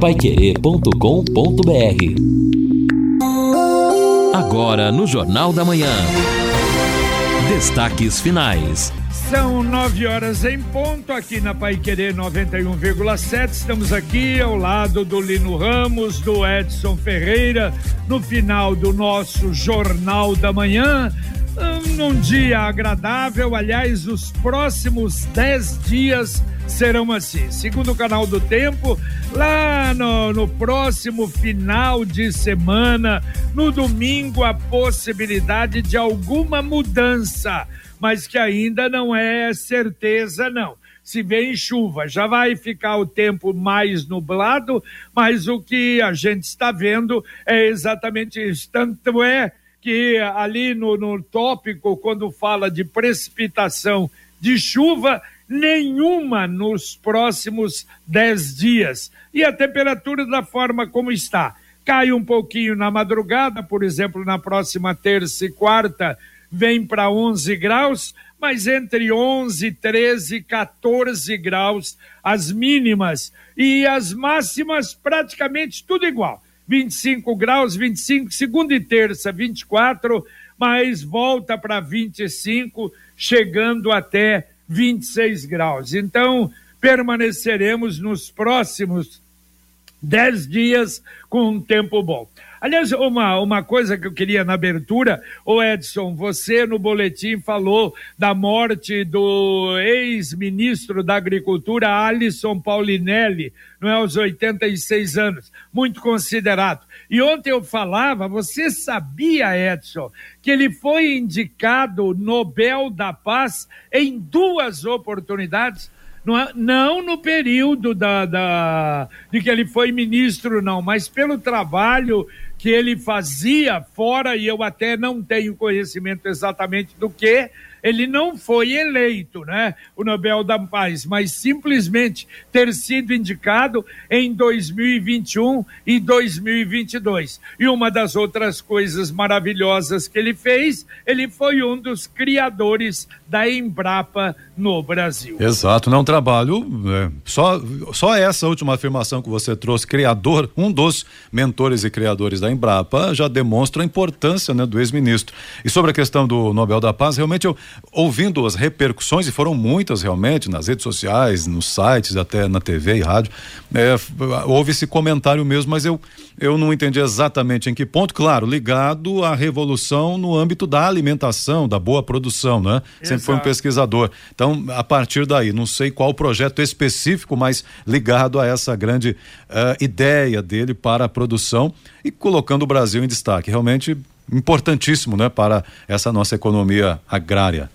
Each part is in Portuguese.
paiquerê.com.br Agora no Jornal da Manhã. Destaques finais. São nove horas em ponto aqui na Pai Querer 91,7. Estamos aqui ao lado do Lino Ramos, do Edson Ferreira, no final do nosso Jornal da Manhã. Num dia agradável, aliás, os próximos dez dias serão assim. Segundo o canal do Tempo, lá no, no próximo final de semana, no domingo, a possibilidade de alguma mudança mas que ainda não é certeza, não. Se vem chuva, já vai ficar o tempo mais nublado, mas o que a gente está vendo é exatamente isso. Tanto é que ali no, no tópico, quando fala de precipitação de chuva, nenhuma nos próximos dez dias. E a temperatura da forma como está. Cai um pouquinho na madrugada, por exemplo, na próxima terça e quarta, vem para 11 graus, mas entre 11, 13, 14 graus as mínimas e as máximas praticamente tudo igual. 25 graus, 25, segunda e terça, 24, mas volta para 25, chegando até 26 graus. Então, permaneceremos nos próximos 10 dias com um tempo bom. Aliás, uma, uma coisa que eu queria na abertura, o Edson, você no boletim falou da morte do ex-ministro da Agricultura, Alisson Paulinelli, não é, aos 86 anos, muito considerado. E ontem eu falava, você sabia, Edson, que ele foi indicado Nobel da Paz em duas oportunidades? Não, não no período da, da, de que ele foi ministro, não, mas pelo trabalho que ele fazia fora, e eu até não tenho conhecimento exatamente do que, ele não foi eleito, né, o Nobel da Paz, mas simplesmente ter sido indicado em 2021 e 2022. E uma das outras coisas maravilhosas que ele fez, ele foi um dos criadores da Embrapa no Brasil. Exato, não é um trabalho, é, só, só essa última afirmação que você trouxe, criador, um dos mentores e criadores da Embrapa, já demonstra a importância né, do ex-ministro. E sobre a questão do Nobel da Paz, realmente eu, ouvindo as repercussões, e foram muitas realmente, nas redes sociais, nos sites, até na TV e rádio, é, houve esse comentário mesmo, mas eu, eu não entendi exatamente em que ponto, claro, ligado à revolução no âmbito da alimentação, da boa produção, né? Exato. Sempre foi um pesquisador. Então, a partir daí, não sei qual projeto específico, mas ligado a essa grande uh, ideia dele para a produção e colocando o Brasil em destaque. Realmente importantíssimo, né, para essa nossa economia agrária.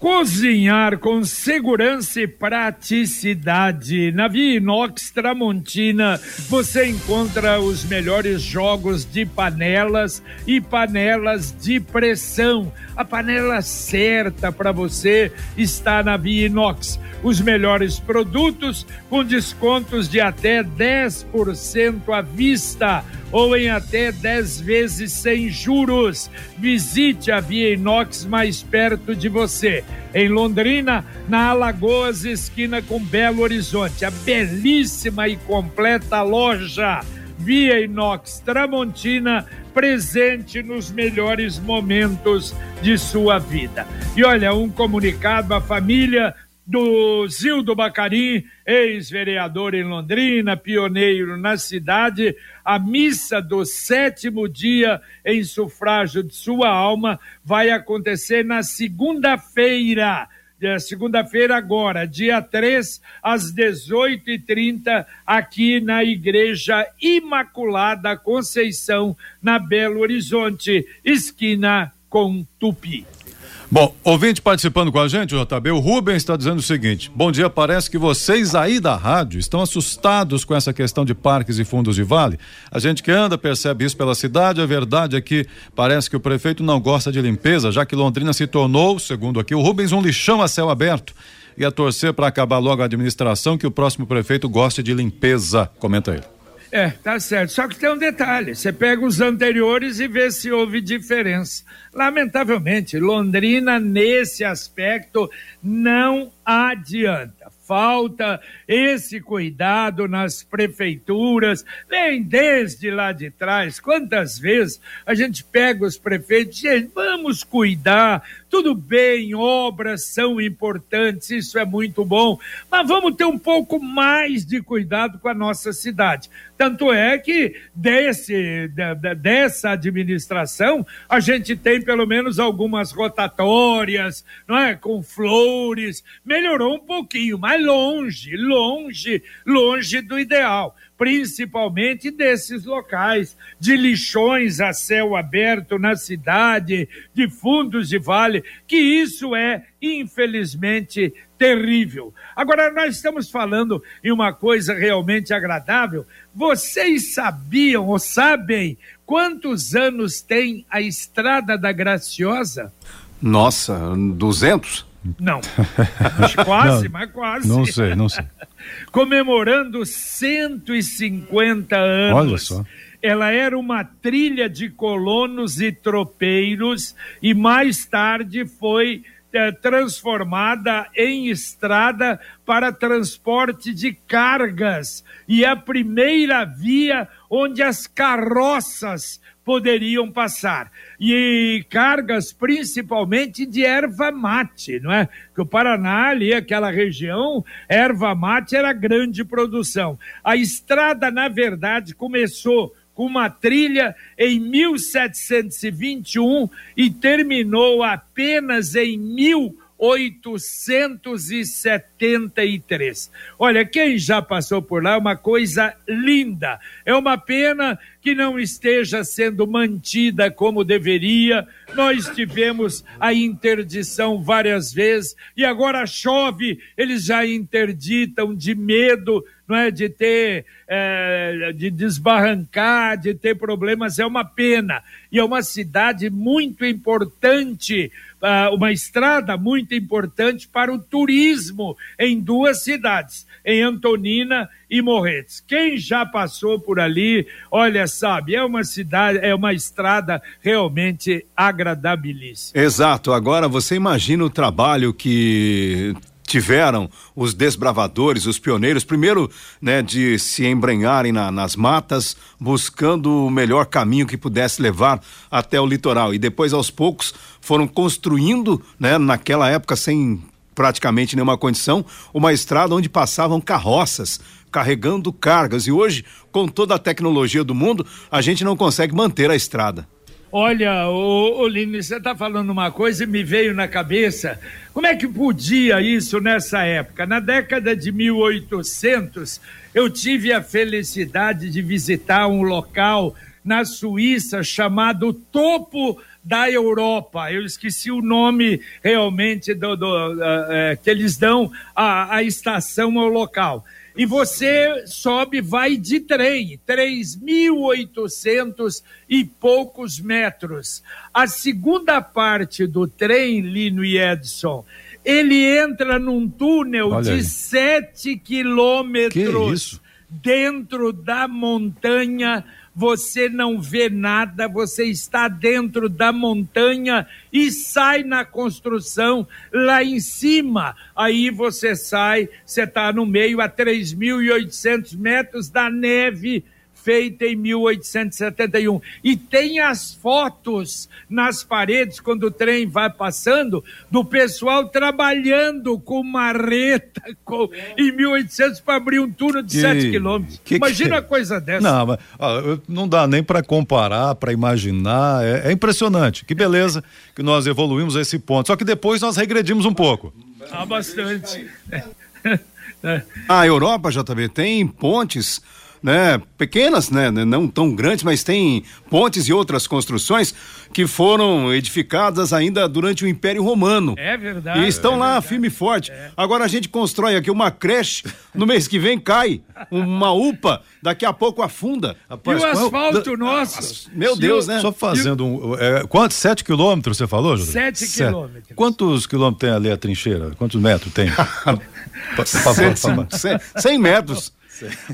Cozinhar com segurança e praticidade. Na Via Inox Tramontina você encontra os melhores jogos de panelas e panelas de pressão. A panela certa para você está na Via Inox. Os melhores produtos com descontos de até 10% à vista ou em até 10 vezes sem juros. Visite a Via Inox mais perto de você. Em Londrina, na Alagoas, esquina com Belo Horizonte. A belíssima e completa loja Via Inox Tramontina presente nos melhores momentos de sua vida. E olha, um comunicado à família do Zildo Bacarim, ex-vereador em Londrina, pioneiro na cidade, a missa do sétimo dia em sufrágio de sua alma vai acontecer na segunda-feira. Segunda-feira, agora, dia 3, às 18h30, aqui na Igreja Imaculada Conceição, na Belo Horizonte, esquina com Tupi. Bom, ouvinte participando com a gente, JB, o Rubens está dizendo o seguinte: bom dia, parece que vocês aí da rádio estão assustados com essa questão de parques e fundos de vale. A gente que anda percebe isso pela cidade, a verdade é que parece que o prefeito não gosta de limpeza, já que Londrina se tornou, segundo aqui o Rubens, um lixão a céu aberto. E a torcer para acabar logo a administração que o próximo prefeito goste de limpeza. Comenta ele. É, tá certo. Só que tem um detalhe: você pega os anteriores e vê se houve diferença. Lamentavelmente, Londrina, nesse aspecto, não adianta. falta esse cuidado nas prefeituras, vem desde lá de trás. Quantas vezes a gente pega os prefeitos, gente, vamos cuidar, tudo bem, obras são importantes, isso é muito bom, mas vamos ter um pouco mais de cuidado com a nossa cidade. Tanto é que desse, dessa administração a gente tem pelo menos algumas rotatórias, não é? Com flores, melhorou um pouquinho, mas longe, longe, longe do ideal principalmente desses locais, de lixões a céu aberto na cidade, de fundos de vale, que isso é, infelizmente, terrível. Agora, nós estamos falando em uma coisa realmente agradável. Vocês sabiam ou sabem quantos anos tem a Estrada da Graciosa? Nossa, 200? Não. quase, não, mas quase. Não sei, não sei. Comemorando 150 anos. Olha só. Ela era uma trilha de colonos e tropeiros e mais tarde foi transformada em estrada para transporte de cargas e a primeira via onde as carroças poderiam passar. E cargas principalmente de erva mate, não é? Que o Paraná, ali, aquela região, erva mate era grande produção. A estrada, na verdade, começou com uma trilha em 1721 e terminou apenas em 1800 873. Olha, quem já passou por lá é uma coisa linda. É uma pena que não esteja sendo mantida como deveria. Nós tivemos a interdição várias vezes e agora chove, eles já interditam de medo, não é, de ter, é, de desbarrancar, de ter problemas. É uma pena e é uma cidade muito importante uma estrada muito importante para o turismo em duas cidades, em Antonina e Morretes. Quem já passou por ali, olha, sabe, é uma cidade, é uma estrada realmente agradabilíssima. Exato. Agora você imagina o trabalho que tiveram os desbravadores, os pioneiros, primeiro, né, de se embrenharem na, nas matas, buscando o melhor caminho que pudesse levar até o litoral. E depois, aos poucos, foram construindo, né, naquela época, sem praticamente nenhuma condição, uma estrada onde passavam carroças carregando cargas. E hoje, com toda a tecnologia do mundo, a gente não consegue manter a estrada. Olha, ô, você está falando uma coisa e me veio na cabeça. Como é que podia isso nessa época? Na década de 1800, eu tive a felicidade de visitar um local na Suíça chamado Topo da Europa. Eu esqueci o nome realmente do, do uh, uh, que eles dão à, à estação ao local e você sobe, vai de trem, 3.800 e poucos metros. A segunda parte do trem, Lino e Edson, ele entra num túnel Olha de aí. 7 quilômetros dentro da montanha você não vê nada, você está dentro da montanha e sai na construção lá em cima. Aí você sai, você está no meio a 3.800 metros da neve feita em 1871. E tem as fotos nas paredes, quando o trem vai passando, do pessoal trabalhando com marreta com, em 1800 para abrir um túnel de que, 7 quilômetros. Imagina que... uma coisa dessa. Não, mas, ó, não dá nem para comparar, para imaginar. É, é impressionante. Que beleza que nós evoluímos a esse ponto. Só que depois nós regredimos um pouco. Ah, bastante. A Europa, JB, tem pontes né, pequenas, né, não tão grandes, mas tem pontes e outras construções que foram edificadas ainda durante o Império Romano. É verdade. E estão é lá verdade. firme e forte. É. Agora a gente constrói aqui uma creche, no mês que vem cai uma UPA, daqui a pouco afunda. Rapaz, e o asfalto qual... nosso. Meu Deus, né? Só fazendo um. É, quantos? Sete quilômetros você falou, Júlio? Sete, Sete quilômetros. Quantos quilômetros tem ali a trincheira? Quantos metros tem? Cem metros.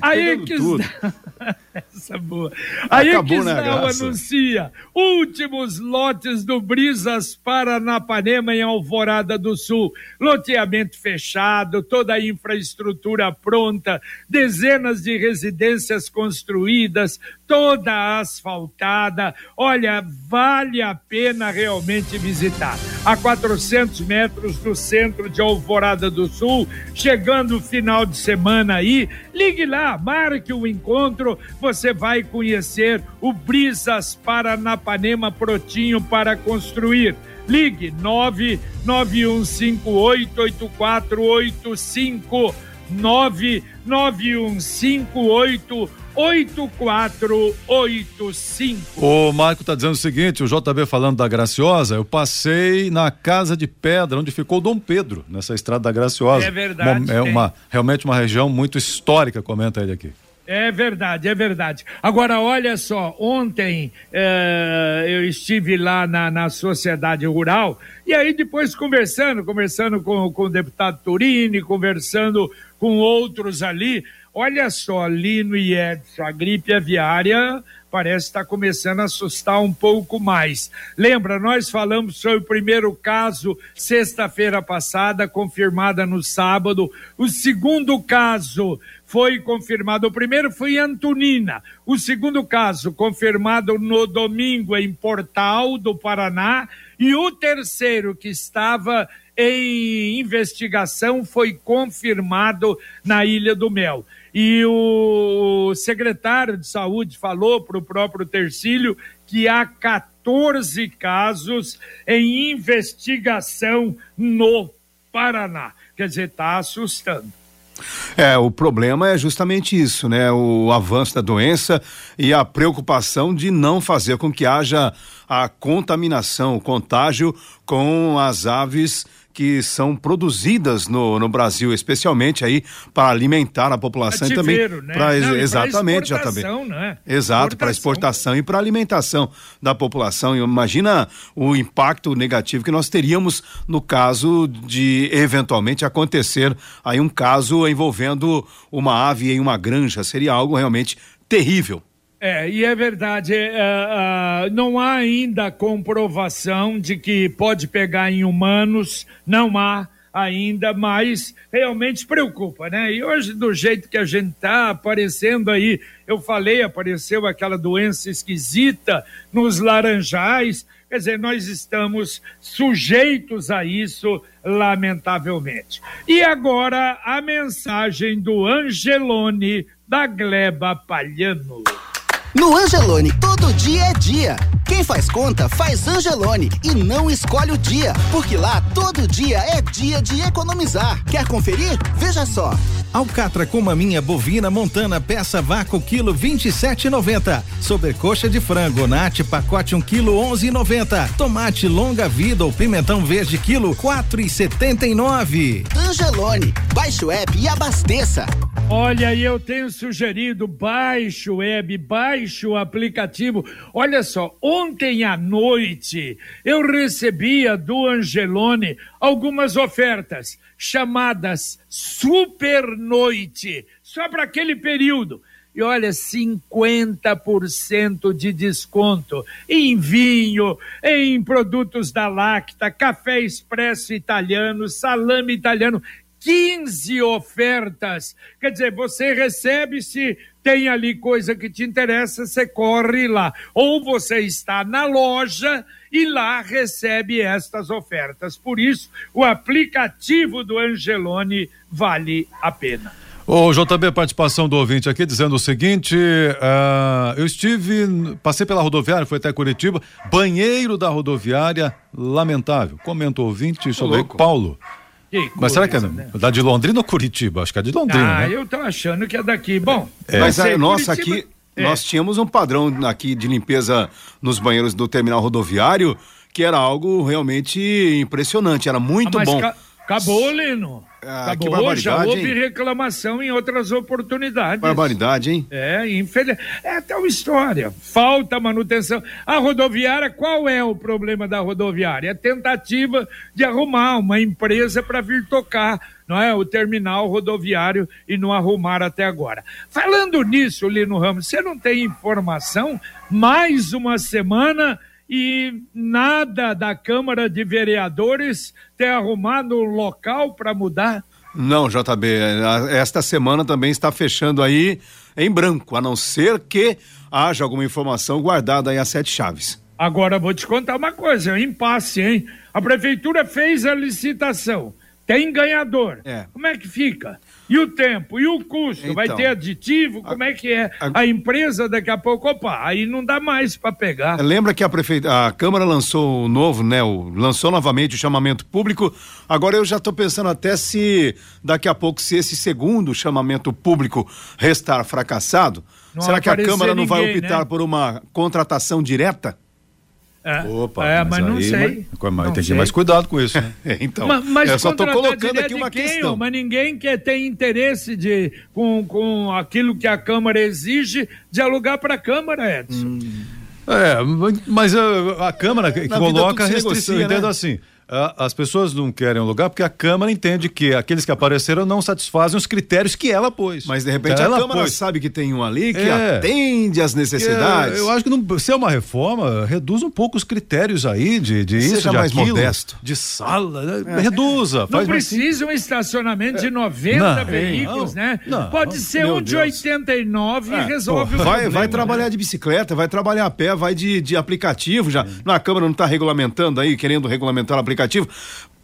Aí que Essa boa. Aí Acabou, que né, graça? anuncia últimos lotes do Brisas Paranapanema em Alvorada do Sul. Loteamento fechado, toda a infraestrutura pronta, dezenas de residências construídas, toda asfaltada. Olha, vale a pena realmente visitar. A 400 metros do centro de Alvorada do Sul, chegando o final de semana aí, ligue lá, marque o encontro, você vai conhecer o Brisas Paranapanema Protinho para construir. Ligue 991588485 99158 8485. O Marco está dizendo o seguinte: o JB falando da Graciosa, eu passei na Casa de Pedra, onde ficou Dom Pedro, nessa estrada da Graciosa. É verdade, Uma- é uma, realmente uma região muito histórica, comenta ele aqui. É verdade, é verdade. Agora, olha só, ontem eh, eu estive lá na, na Sociedade Rural e aí depois conversando, conversando com, com o deputado Turini, conversando com outros ali. Olha só, Lino e Edson, a gripe aviária parece estar começando a assustar um pouco mais. Lembra, nós falamos sobre o primeiro caso sexta-feira passada, confirmada no sábado. O segundo caso foi confirmado. O primeiro foi em Antonina. O segundo caso, confirmado no domingo em Portal do Paraná. E o terceiro, que estava em investigação, foi confirmado na Ilha do Mel. E o secretário de saúde falou para o próprio Tercílio que há 14 casos em investigação no Paraná. Quer dizer, está assustando. É, o problema é justamente isso, né? O avanço da doença e a preocupação de não fazer com que haja a contaminação, o contágio com as aves que são produzidas no, no Brasil, especialmente aí para alimentar a população e também né? para pra exatamente já exportação, também. né? Exato, para exportação e para alimentação da população. Imagina o impacto negativo que nós teríamos no caso de eventualmente acontecer aí um caso envolvendo uma ave em uma granja. Seria algo realmente terrível. É, e é verdade, ah, não há ainda comprovação de que pode pegar em humanos, não há ainda, mas realmente preocupa, né? E hoje, do jeito que a gente tá aparecendo aí, eu falei, apareceu aquela doença esquisita nos laranjais, quer dizer, nós estamos sujeitos a isso, lamentavelmente. E agora, a mensagem do Angelone, da Gleba Palhano. No Angelone, todo dia é dia. Quem faz conta, faz Angelone e não escolhe o dia, porque lá todo dia é dia de economizar. Quer conferir? Veja só. Alcatra com maminha bovina montana peça vácuo quilo 27,90. Sobrecoxa de frango nate pacote 1 quilo 11,90. Tomate longa vida ou pimentão verde quilo 4,79. Angelone, baixe o app e abasteça. Olha, eu tenho sugerido, baixe o web, baixe o aplicativo. Olha só, ontem à noite eu recebia do Angelone algumas ofertas chamadas Super Noite, só para aquele período. E olha, 50% de desconto em vinho, em produtos da Lacta, café expresso italiano, salame italiano. 15 ofertas. Quer dizer, você recebe se tem ali coisa que te interessa, você corre lá. Ou você está na loja e lá recebe estas ofertas. Por isso, o aplicativo do Angelone vale a pena. Ô, JB, participação do ouvinte aqui dizendo o seguinte: ah, eu estive, passei pela rodoviária, foi até Curitiba, banheiro da rodoviária, lamentável. Comenta o ouvinte sobre louco. Paulo. Que Mas será que é né? da de Londrina ou Curitiba? Acho que é de Londrina, Ah, né? eu tô achando que é daqui. Bom, Mas vai ser a nossa Curitiba- aqui, É. nós tínhamos um padrão aqui de limpeza nos banheiros do terminal rodoviário que era algo realmente impressionante, era muito Ah, mas bom. ca- Acabou, Lino. Ah, que Acabou, já barbaridade, houve hein? reclamação em outras oportunidades. Barbaridade, hein? É, infeliz... é tal história. Falta manutenção. A rodoviária, qual é o problema da rodoviária? É tentativa de arrumar uma empresa para vir tocar, não é, o terminal rodoviário e não arrumar até agora. Falando nisso, Lino Ramos, você não tem informação? Mais uma semana e nada da Câmara de Vereadores ter arrumado um local para mudar? Não, JB, esta semana também está fechando aí em branco, a não ser que haja alguma informação guardada aí a sete chaves. Agora vou te contar uma coisa, é um impasse, hein? A prefeitura fez a licitação, tem ganhador. É. Como é que fica? E o tempo? E o custo? Vai Então. ter aditivo? Como é que é? a- A empresa daqui a pouco, opa, aí não dá mais para pegar. Lembra que a prefeita, a Câmara lançou o novo, né? O, lançou novamente o chamamento público. Agora eu já estou pensando até se daqui a pouco, se esse segundo chamamento público restar fracassado, Não será que a Câmara não vai ninguém, optar né? por uma contratação direta? É, Opa, é, mas, não aí, sei. Mas, mas Não tem que sei. ter mais cuidado com isso, né? então, mas, mas eu só estou colocando aqui uma quem, questão. Mas ninguém quer ter interesse de, com, com aquilo que a Câmara exige de alugar para a Câmara, Edson. É, mas a, a Câmara que coloca restrição, negocia, entendo né? assim. A- As pessoas não querem o lugar porque a Câmara entende que aqueles que apareceram não satisfazem os critérios que ela pôs. Mas de repente ela a Câmara pôs. sabe que tem um ali que É. atende às necessidades. É, eu acho que não, se é uma reforma, reduz um pouco os critérios aí de, de Seja isso, de mais aquilo, modesto. de sala, né? reduza. Não faz mais precisa um estacionamento de 90 Não, veículos, não, né? não. Pode ser um de Deus. 89 e resolve o Vai, problema. vai né? trabalhar de bicicleta, vai trabalhar a pé, vai de, de aplicativo já. Na Câmara não está regulamentando aí, querendo regulamentar o aplicativo.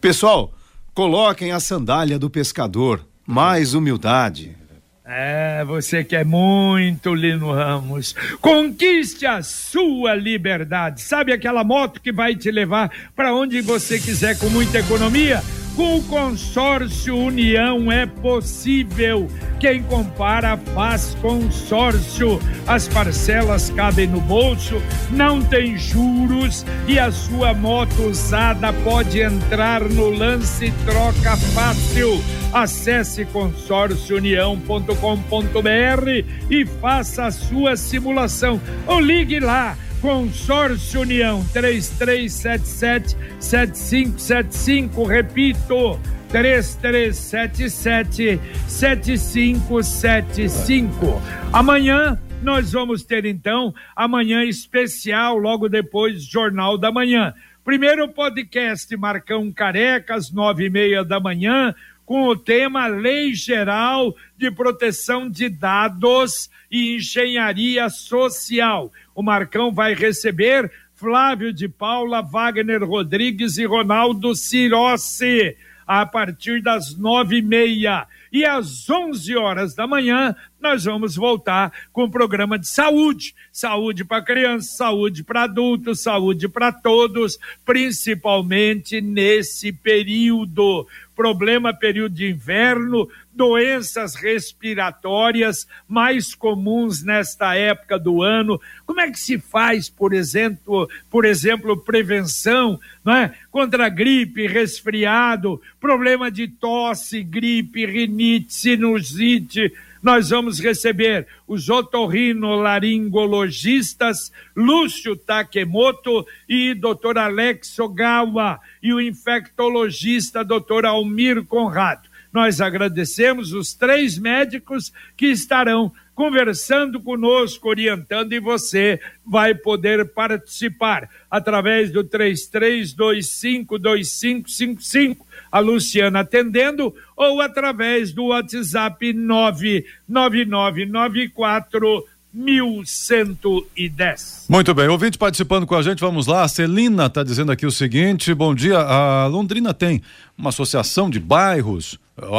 Pessoal, coloquem a sandália do pescador. Mais humildade. É, você quer muito, Lino Ramos. Conquiste a sua liberdade. Sabe aquela moto que vai te levar para onde você quiser com muita economia? Com o consórcio União é possível. Quem compara faz consórcio. As parcelas cabem no bolso, não tem juros e a sua moto usada pode entrar no lance troca fácil. Acesse consórciounião.com.br e faça a sua simulação. Ou ligue lá. Consórcio União 3377 7575, repito, 3377 7575. Amanhã nós vamos ter então amanhã especial, logo depois Jornal da Manhã. Primeiro podcast Marcão Careca, às nove e meia da manhã, com o tema Lei Geral de Proteção de Dados e Engenharia Social. O Marcão vai receber Flávio de Paula, Wagner Rodrigues e Ronaldo Cirossi a partir das nove e meia. E às onze horas da manhã, nós vamos voltar com o programa de saúde. Saúde para criança, saúde para adultos, saúde para todos, principalmente nesse período. Problema período de inverno, doenças respiratórias mais comuns nesta época do ano. Como é que se faz, por exemplo, por exemplo, prevenção, não é? Contra gripe, resfriado, problema de tosse, gripe, rinite, sinusite. Nós vamos receber os otorrinolaringologistas Lúcio Takemoto e Dr. Alex Ogawa e o infectologista Dr. Almir Conrado. Nós agradecemos os três médicos que estarão conversando conosco, orientando, e você vai poder participar através do 33252555, a Luciana atendendo, ou através do WhatsApp 99994 1110. Muito bem, ouvinte participando com a gente, vamos lá. A Celina está dizendo aqui o seguinte: bom dia. A Londrina tem uma associação de bairros,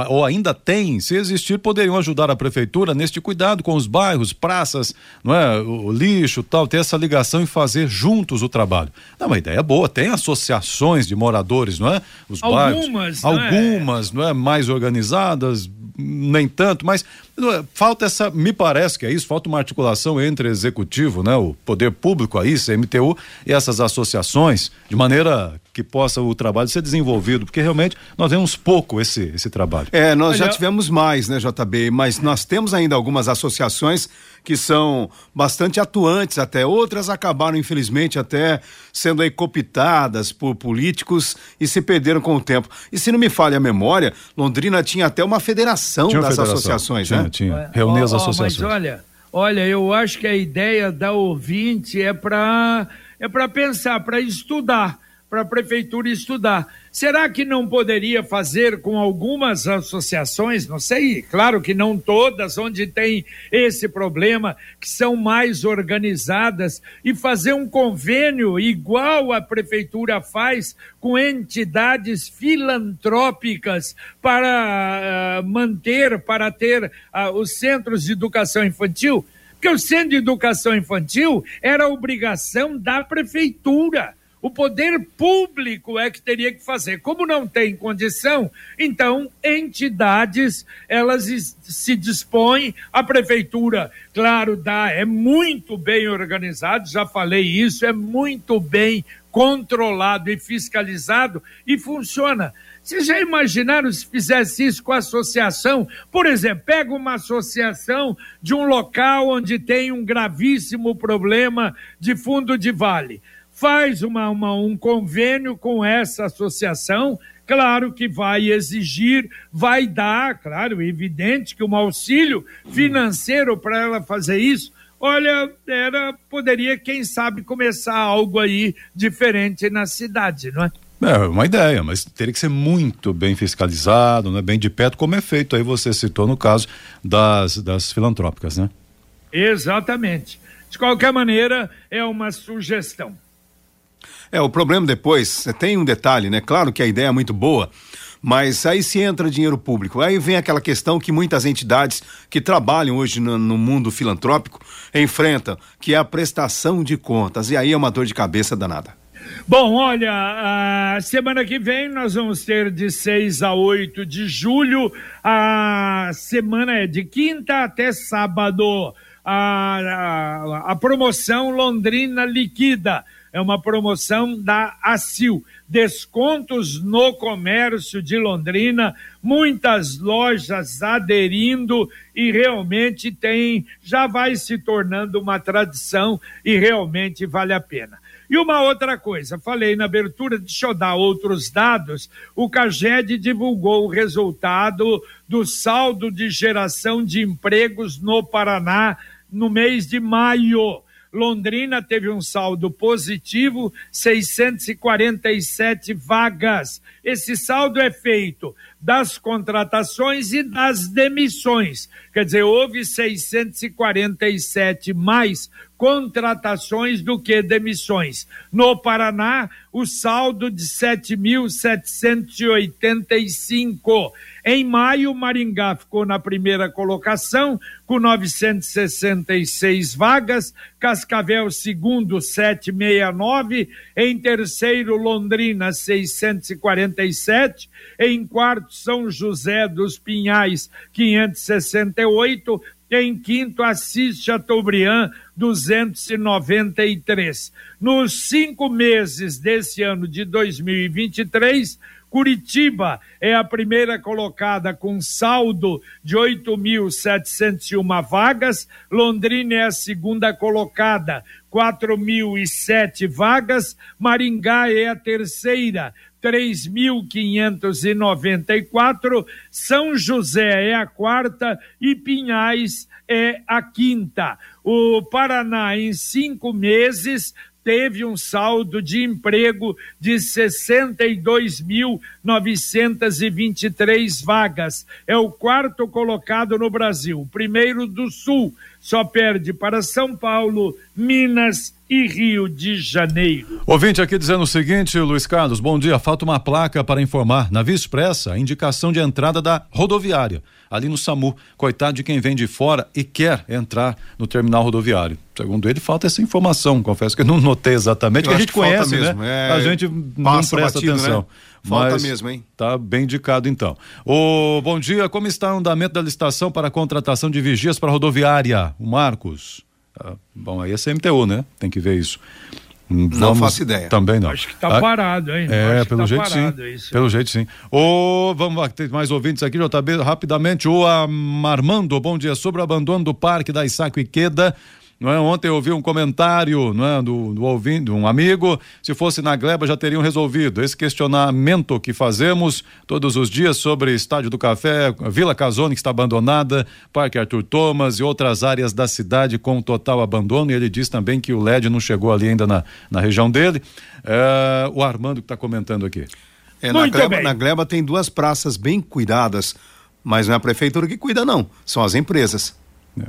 ou, ainda tem, se existir, poderiam ajudar a prefeitura neste cuidado com os bairros, praças, não é? O, lixo tal, ter essa ligação e fazer juntos o trabalho. É uma ideia boa, tem associações de moradores, não é? Os Algumas, bairros. não é? Algumas, não é? Mais organizadas, nem tanto, mas Falta essa, me parece que é isso, falta uma articulação entre executivo, né, o poder público aí, CMTU e essas associações, de maneira que possa o trabalho ser desenvolvido, porque realmente nós vemos pouco esse esse trabalho. É, nós já tivemos mais, né, JB, mas nós temos ainda algumas associações que são bastante atuantes até, outras acabaram infelizmente até sendo aí copitadas por políticos e se perderam com o tempo. E se não me falha a memória, Londrina tinha até uma federação Tinha uma das federação, associações, tinha, né? Tinha, reunir as associações. Mas olha, olha, eu acho que a ideia da ouvinte é para é para pensar, para estudar, para a prefeitura estudar. Será que não poderia fazer com algumas associações, não sei, claro que não todas, onde tem esse problema, que são mais organizadas, e fazer um convênio igual a prefeitura faz com entidades filantrópicas para ah, manter, para ter ah, os centros de educação infantil? Porque o centro de educação infantil era obrigação da prefeitura. O poder público é que teria que fazer. Como não tem condição, então entidades elas se dispõem, a prefeitura, claro, dá, é muito bem organizado, já falei isso, é muito bem controlado e fiscalizado e funciona. Vocês já imaginaram se fizesse isso com a associação? Por exemplo, pega uma associação de um local onde tem um gravíssimo problema de fundo de vale faz uma, uma- um convênio com essa associação, claro que vai exigir, vai dar, claro, evidente que um auxílio financeiro para ela fazer isso. Olha, era, poderia, quem sabe, começar algo aí diferente na cidade, não é? É uma ideia, mas teria que ser muito bem fiscalizado, né, bem de perto, como é feito aí, você citou no caso das, das filantrópicas, né? Exatamente. De qualquer maneira, é uma sugestão. É, o problema depois, tem um detalhe, né? Claro que a ideia é muito boa, mas aí se entra dinheiro público. Aí vem aquela questão que muitas entidades que trabalham hoje no, no mundo filantrópico enfrentam, que é a prestação de contas. E aí é uma dor de cabeça danada. Bom, olha, semana que vem nós vamos ter de 6 a 8 de julho. A semana é de quinta até sábado. A, a, a promoção Londrina Liquida. É uma promoção da ACIL. Descontos no comércio de Londrina, muitas lojas aderindo e realmente tem, já vai se tornando uma tradição e realmente vale a pena. E uma outra coisa, falei na abertura, deixa eu dar outros dados. O CAGED divulgou o resultado do saldo de geração de empregos no Paraná no mês de maio. Londrina teve um saldo positivo, 647 vagas. Esse saldo é feito das contratações e das demissões. Quer dizer, houve 647 mais contratações do que demissões. No Paraná, o saldo de 7.785. Em maio, Maringá ficou na primeira colocação, com 966 vagas, Cascavel, segundo, 769, em terceiro, Londrina, 647, em quarto, São José dos Pinhais, 568, em quinto, Assis Chateaubriand, 293. Nos cinco meses desse ano de 2023, Curitiba é a primeira colocada com saldo de 8.701 vagas, Londrina é a segunda colocada, 4.007 vagas, Maringá é a terceira, 3.594, São José é a quarta e Pinhais é a quinta. O Paraná, em cinco meses, teve um saldo de emprego de 62.923 vagas. É o quarto colocado no Brasil. Primeiro do Sul só perde para São Paulo, Minas e Rio de Janeiro. Ouvinte aqui dizendo o seguinte, Luiz Carlos, bom dia. Falta uma placa para informar na Via Expressa a indicação de entrada da rodoviária, ali no SAMU. Coitado de quem vem de fora e quer entrar no terminal rodoviário. Segundo ele, falta essa informação. Confesso que eu não notei exatamente, que a gente que conhece, mesmo, né? é, a gente não presta batido, atenção. né? Falta Mas mesmo, hein? Tá bem indicado então. Ô, bom dia, como está o andamento da licitação para a contratação de vigias para a rodoviária? O Marcos. Ah, bom, aí é CMTU, né? Tem que ver isso. Hum, Não faço ideia. Também não. Acho que tá Ah, parado, hein? É, Acho que pelo tá jeito sim. parado isso. Pelo jeito sim. Ô, vamos lá, tem mais ouvintes aqui, JB, rapidamente. O Armando, bom dia. Sobre o abandono do parque da Isaco Iqueda. Não é? Ontem eu ouvi um comentário não é? do, do ouvinte, um amigo. Se fosse na Gleba já teriam resolvido. Esse questionamento que fazemos todos os dias sobre Estádio do Café, Vila Casone, que está abandonada, Parque Arthur Thomas e outras áreas da cidade com total abandono. E ele diz também que o LED não chegou ali ainda na, na região dele. É, o Armando que está comentando aqui. É, na, Gleba, na Gleba tem duas praças bem cuidadas, mas não é a prefeitura que cuida, não. São as empresas.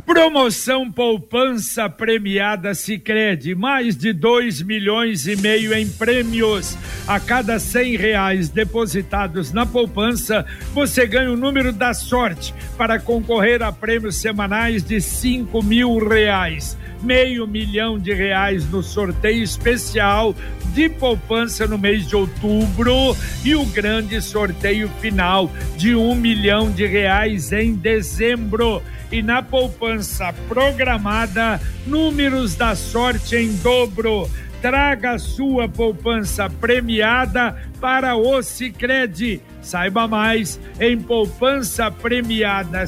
Promoção Poupança Premiada Sicredi, mais de 2 milhões e meio em prêmios. A cada cem reais depositados na poupança, você ganha o número da sorte para concorrer a prêmios semanais de 5 mil reais. Meio milhão de reais no sorteio especial de poupança no mês de outubro e o grande sorteio final de um milhão de reais em dezembro e na poupança programada, números da sorte em dobro. Traga sua poupança premiada para o Sicredi. Saiba mais em poupança premiada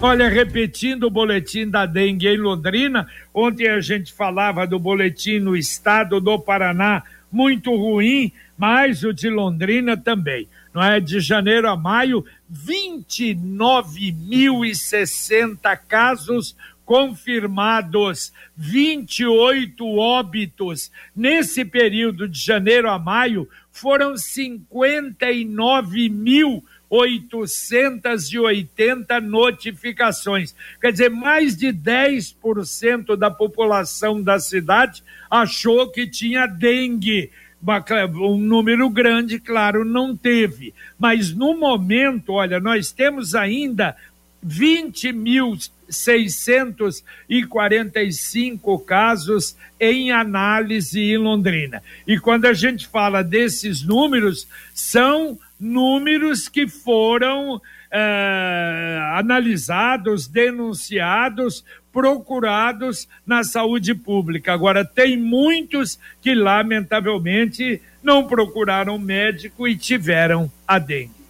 Olha, repetindo o boletim da dengue em Londrina, ontem a gente falava do boletim no estado do Paraná, muito ruim, mas o de Londrina também. Não é de janeiro a maio, 29.060 casos confirmados, 28 óbitos. Nesse período de janeiro a maio, foram 59.880 notificações. Quer dizer, mais de 10% da população da cidade achou que tinha dengue um número grande, claro, não teve. Mas no momento, olha, nós temos ainda 20.645 casos em análise em Londrina. E quando a gente fala desses números, são números que foram eh, analisados, denunciados procurados na saúde pública. Agora, tem muitos que, lamentavelmente, não procuraram médico e tiveram a dengue.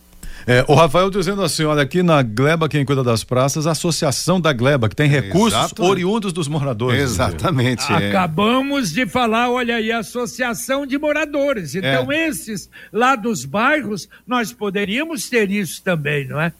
É, o Rafael dizendo assim: olha, aqui na Gleba, quem cuida das praças, a Associação da Gleba, que tem recursos Exato. oriundos dos moradores. Exatamente. é. Acabamos de falar, olha aí, Associação de Moradores. Então, esses lá dos bairros, nós poderíamos ter isso também, não é?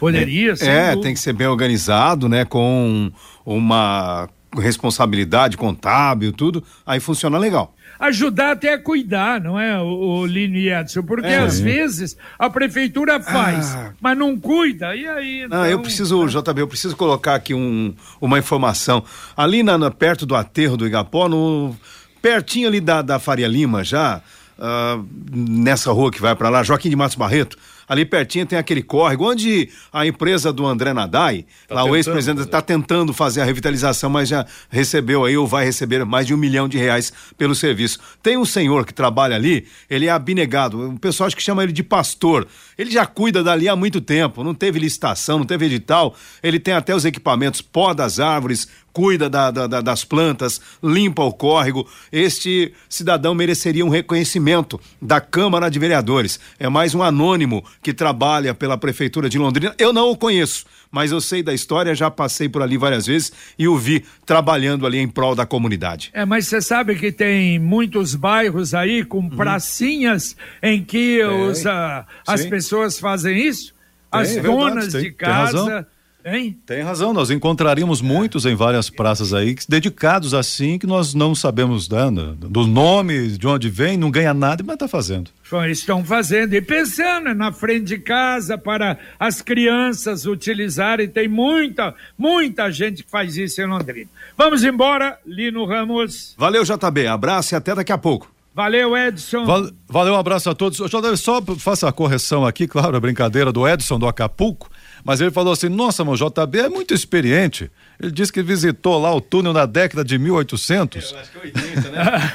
Poderia, sem É, dúvida. tem que ser bem organizado, né? Com uma responsabilidade contábil, tudo. Aí funciona legal. ajudar até a cuidar, não é, o, o Lino e Edson? Porque É. às vezes a prefeitura faz, Ah. mas não cuida, e aí... Não, eu então, preciso, JB, eu preciso colocar aqui um, uma informação. Ali na, na- perto do aterro do Igapó, no, pertinho ali da, da Faria Lima, já, ah, nessa rua que vai para lá, Joaquim de Matos Barreto, ali pertinho tem aquele córrego, onde a empresa do André Nadai, lá o ex-presidente, está tentando fazer a revitalização, mas já recebeu aí, ou vai receber mais de um milhão de reais pelo serviço. Tem um senhor que trabalha ali, ele é abnegado, o pessoal acho que chama ele de pastor. Ele já cuida dali há muito tempo, não teve licitação, não teve edital, ele tem até os equipamentos, poda as árvores, cuida da- da- da- das plantas, limpa o córrego. Este cidadão mereceria um reconhecimento da Câmara de Vereadores. É mais um anônimo que trabalha pela Prefeitura de Londrina. Eu não o conheço, mas eu sei da história, já passei por ali várias vezes e o vi trabalhando ali em prol da comunidade. É, mas você sabe que tem muitos bairros aí com Uhum. pracinhas em que os, ah, as pessoas fazem isso? As é verdade, donas tem- de tem casa Hein? Tem razão, nós encontraríamos muitos em várias praças aí dedicados assim que nós não sabemos né, do nome, de onde vem, não ganha nada, mas está fazendo. Estão fazendo e pensando na frente de casa para as crianças utilizarem. Tem muita, muita gente que faz isso em Londrina. Vamos embora, Lino Ramos. Valeu, JB. Abraço e até daqui a pouco. Valeu, Edson. Val, valeu, um abraço a todos. JB, só faça a correção aqui, claro, a brincadeira do Edson do Acapulco. Mas ele falou assim: nossa, meu JB é muito experiente. Ele disse que visitou lá o túnel na década de 1800. Eu acho que é 80, né?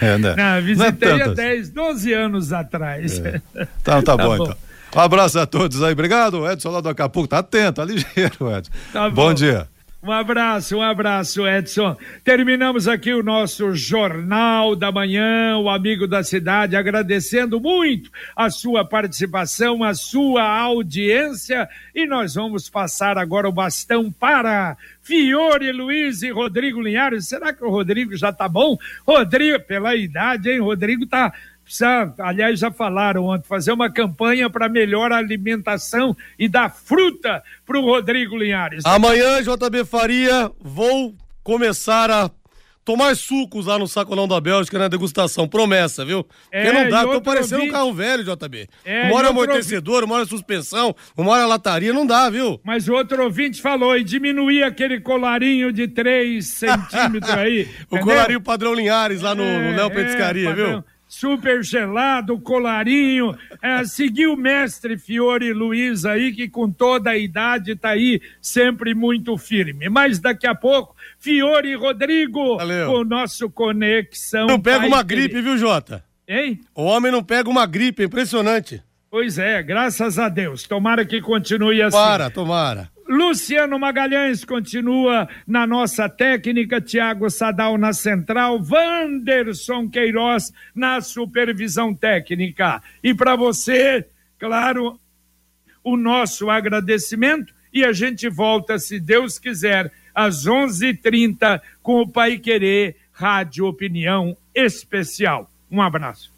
é, né? Não, visitei Não é há 10, 12 anos atrás. É. Tá, tá, tá bom, bom, então. Um abraço a todos aí. Obrigado, Edson lá do Acapulco. Tá atento, tá ligeiro, Edson. Tá bom. bom dia. Um abraço, um abraço, Edson. Terminamos aqui o nosso Jornal da Manhã, o Amigo da Cidade, agradecendo muito a sua participação, a sua audiência. E nós vamos passar agora o bastão para Fiore Luiz e Rodrigo Linhares. Será que o Rodrigo já tá bom? Rodrigo, pela idade, hein? Rodrigo tá precisa, aliás, já falaram ontem, fazer uma campanha para melhor alimentação e dar fruta para o Rodrigo Linhares. Amanhã, JB Faria, vou começar a tomar sucos lá no Sacolão da Bélgica na degustação. Promessa, viu? É, Porque não dá, tô parecendo um carro velho, JB. É, uma hora é amortecedor, uma hora é suspensão, uma hora é lataria, não dá, viu? Mas o outro ouvinte falou e diminuir aquele colarinho de 3 centímetros aí. o entendeu? colarinho padrão Linhares lá no, é, no Léo Petiscaria, é, viu? Super gelado, colarinho. É, seguir o mestre Fiore Luiz aí, que com toda a idade está aí sempre muito firme. Mas daqui a pouco, Fiore Rodrigo, Valeu. o nosso Conexão. Não pega uma gripe, viu, Jota? Hein? O homem não pega uma gripe, impressionante. Pois é, graças a Deus. Tomara que continue assim. Tomara, tomara. Luciano Magalhães continua na nossa técnica, Tiago Sadal na central, Wanderson Queiroz na supervisão técnica. E para você, claro, o nosso agradecimento e a gente volta, se Deus quiser, às 11:30 com o Pai Querer Rádio Opinião Especial. Um abraço.